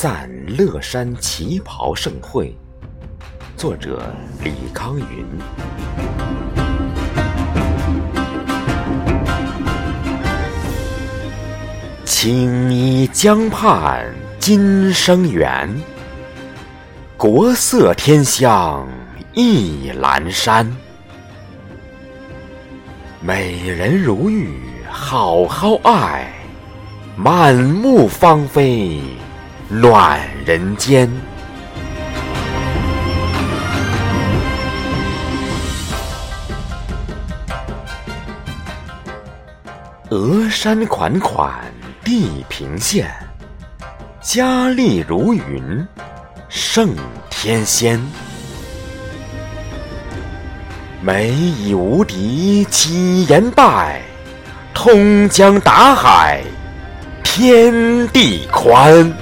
赞乐山旗袍盛会，作者李康云。青衣江畔今生缘，国色天香一阑珊。美人如玉好好爱，满目芳菲暖人间。峨山款款地平线，佳丽如云胜天仙。美以无敌几言败，通江达海天地宽。